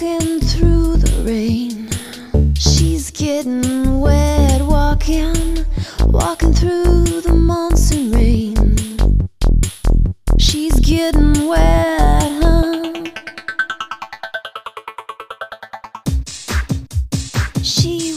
walking through the rain. She's getting wet, walking, walking through the monsoon rain. She's getting wet, huh? She's